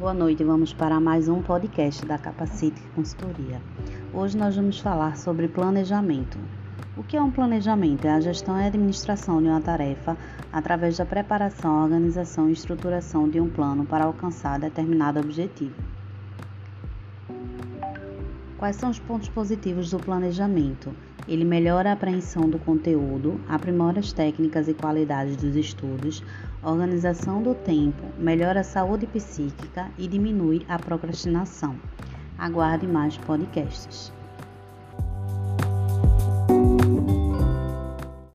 Boa noite, vamos para mais um podcast da Capacite Consultoria. Hoje nós vamos falar sobre planejamento. O que é um planejamento? É a gestão e administração de uma tarefa através da preparação, organização e estruturação de um plano para alcançar determinado objetivo. Quais são os pontos positivos do planejamento? Ele melhora a apreensão do conteúdo, aprimora as técnicas e qualidades dos estudos, organização do tempo, melhora a saúde psíquica e diminui a procrastinação. Aguarde mais podcasts.